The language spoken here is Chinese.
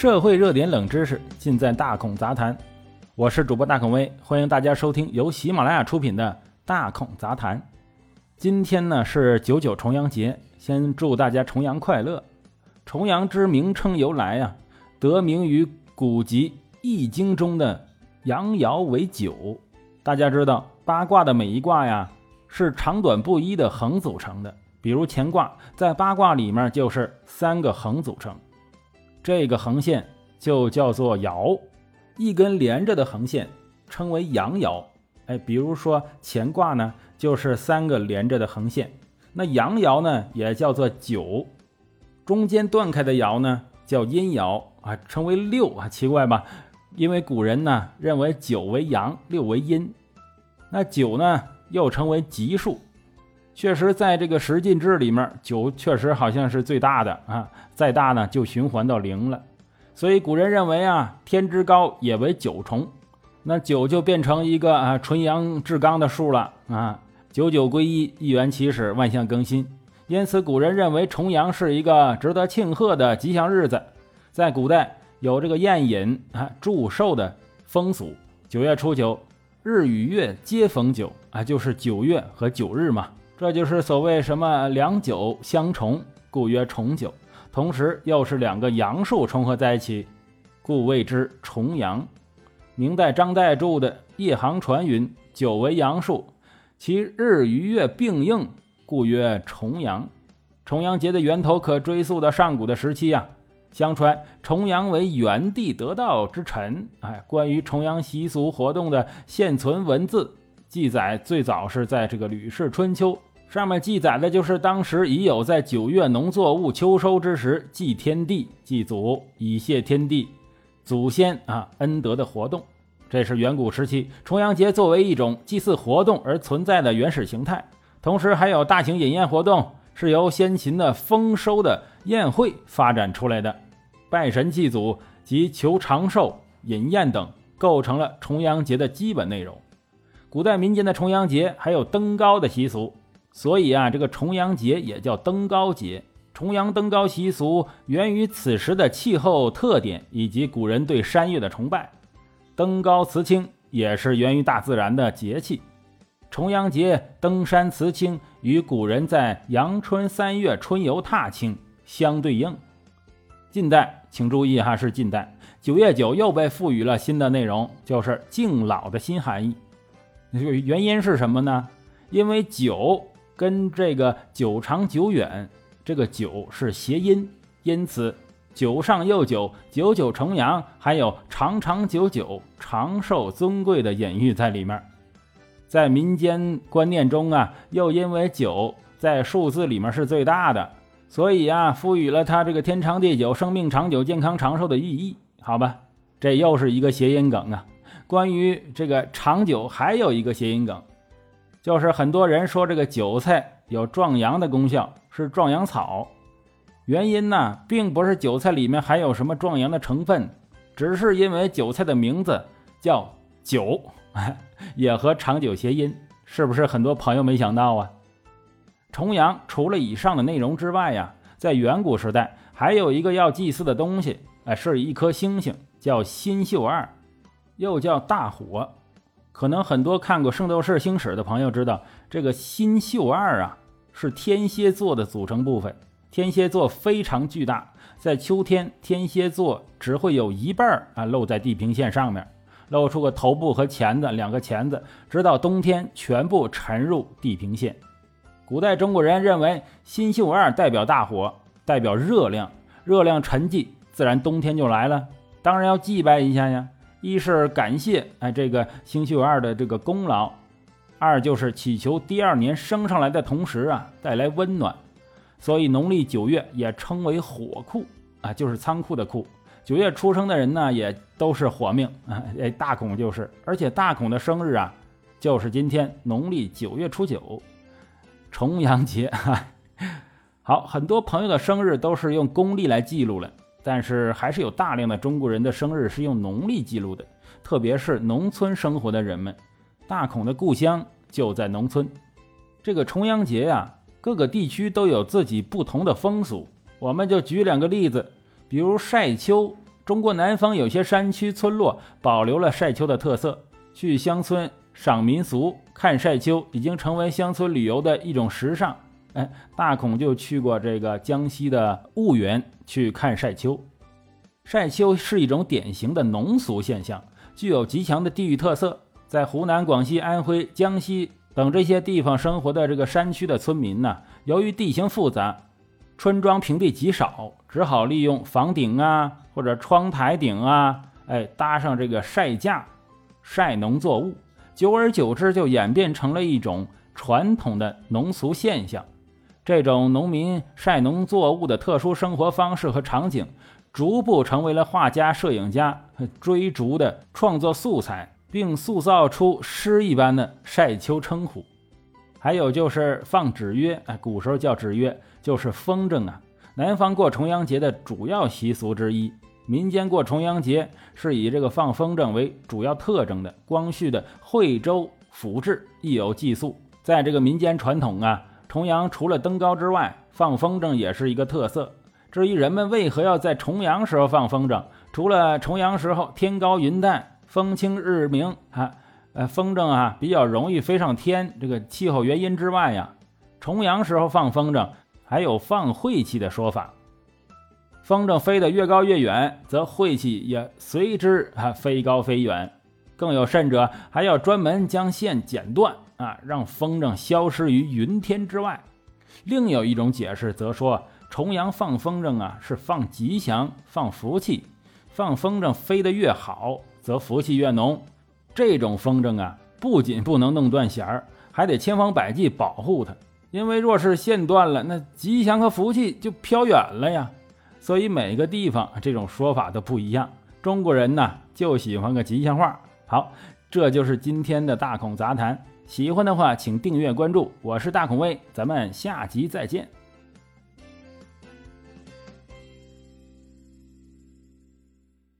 社会热点冷知识尽在大孔杂谈。我是主播大孔威，欢迎大家收听由喜马拉雅出品的《大孔杂谈》。今天呢是九九重阳节，先祝大家重阳快乐。重阳之名称由来呀，得名于古籍《易经》中的阳爻为九。大家知道八卦的每一卦呀是长短不一的横组成的，比如乾卦在八卦里面就是三个横组成。这个横线就叫做爻，一根连着的横线称为阳爻。哎，比如说乾卦呢，就是三个连着的横线。那阳爻呢，也叫做九，中间断开的爻呢叫阴爻啊，称为六啊，奇怪吧？因为古人呢认为九为阳，六为阴。那九呢又称为吉数。确实，在这个十进制里面，九确实好像是最大的啊，再大呢就循环到零了。所以古人认为啊，天之高也为九重，那九就变成一个啊纯阳至刚的数了啊。九九归一，一元起始，万象更新。因此，古人认为重阳是一个值得庆贺的吉祥日子。在古代有这个宴饮啊祝寿的风俗，九月初九，日与月皆逢九啊，就是九月和九日嘛。这就是所谓什么两九相重，故曰重九。同时又是两个阳数重合在一起，故谓之重阳。明代张岱著的《夜航船》云：“九为阳数，其日与月并应，故曰重阳。”重阳节的源头可追溯到上古的时期呀。相传重阳为元帝得道之辰。哎，关于重阳习俗活动的现存文字记载，最早是在这个《吕氏春秋》。上面记载的就是当时已有在九月农作物秋收之时祭天地、祭祖，以谢天地祖先啊恩德的活动。这是远古时期重阳节作为一种祭祀活动而存在的原始形态。同时还有大型饮宴活动，是由先秦的丰收的宴会发展出来的，拜神祭祖及求长寿、饮宴等构成了重阳节的基本内容。古代民间的重阳节还有登高的习俗。所以啊，这个重阳节也叫登高节。重阳登高习俗源于此时的气候特点以及古人对山岳的崇拜。登高辞青也是源于大自然的节气。重阳节登山辞青与古人在阳春三月春游踏青相对应。近代，请注意哈，是近代，九月九又被赋予了新的内容，就是敬老的新含义。原因是什么呢？因为九。跟这个久长久远，这个久是谐音，因此久上又久，九九重阳，还有长长久久、长寿尊贵的隐喻在里面。在民间观念中啊，又因为九在数字里面是最大的，所以啊，赋予了它这个天长地久、生命长久、健康长寿的寓意。好吧，这又是一个谐音梗啊。关于这个长久，还有一个谐音梗。就是很多人说这个韭菜有壮阳的功效，是壮阳草。原因呢，并不是韭菜里面含有什么壮阳的成分，只是因为韭菜的名字叫“久 ”，也和长久谐音。是不是很多朋友没想到啊？重阳除了以上的内容之外呀，在远古时代还有一个要祭祀的东西，哎，是一颗星星，叫星宿二，又叫大火。可能很多看过《圣斗士星矢》的朋友知道，这个星宿二啊是天蝎座的组成部分。天蝎座非常巨大，在秋天，天蝎座只会有一半啊露在地平线上面，露出个头部和钳子两个钳子，直到冬天全部沉入地平线。古代中国人认为星宿二代表大火，代表热量，热量沉寂，自然冬天就来了。当然要祭拜一下呀。一是感谢哎这个星宿二的这个功劳，二就是祈求第二年升上来的同时啊带来温暖，所以农历九月也称为火库啊，就是仓库的库。九月出生的人呢也都是火命啊，哎大孔就是，而且大孔的生日啊就是今天农历九月初九，重阳节。好，很多朋友的生日都是用公历来记录了。但是还是有大量的中国人的生日是用农历记录的，特别是农村生活的人们。大孔的故乡就在农村。这个重阳节呀，各个地区都有自己不同的风俗。我们就举两个例子，比如晒秋，中国南方有些山区村落保留了晒秋的特色，去乡村赏民俗、看晒秋已经成为乡村旅游的一种时尚。哎，大孔就去过这个江西的婺源去看晒秋。晒秋是一种典型的农俗现象，具有极强的地域特色。在湖南、广西、安徽、江西等这些地方生活的这个山区的村民呢，由于地形复杂，村庄平地极少，只好利用房顶啊或者窗台顶啊，哎搭上这个晒架晒农作物。久而久之，就演变成了一种传统的农俗现象。这种农民晒农作物的特殊生活方式和场景，逐步成为了画家、摄影家追逐的创作素材。并塑造出诗一般的晒秋称呼，还有就是放纸鸢，哎，古时候叫纸鸢，就是风筝啊。南方过重阳节的主要习俗之一，民间过重阳节是以这个放风筝为主要特征的。光绪的《惠州府志》亦有记述，在这个民间传统啊，重阳除了登高之外，放风筝也是一个特色。至于人们为何要在重阳时候放风筝，除了重阳时候天高云淡。风清日明啊，呃，风筝啊比较容易飞上天，这个气候原因之外呀，重阳时候放风筝还有放晦气的说法。风筝飞得越高越远，则晦气也随之啊飞高飞远。更有甚者，还要专门将线剪断啊，让风筝消失于云天之外。另有一种解释则说，重阳放风筝啊是放吉祥、放福气，放风筝飞得越好。则福气越浓，这种风筝啊，不仅不能弄断弦儿，还得千方百计保护它，因为若是线断了，那吉祥和福气就飘远了呀。所以每个地方这种说法都不一样。中国人呢，就喜欢个吉祥话。好，这就是今天的大孔杂谈。喜欢的话，请订阅关注。我是大孔威，咱们下集再见。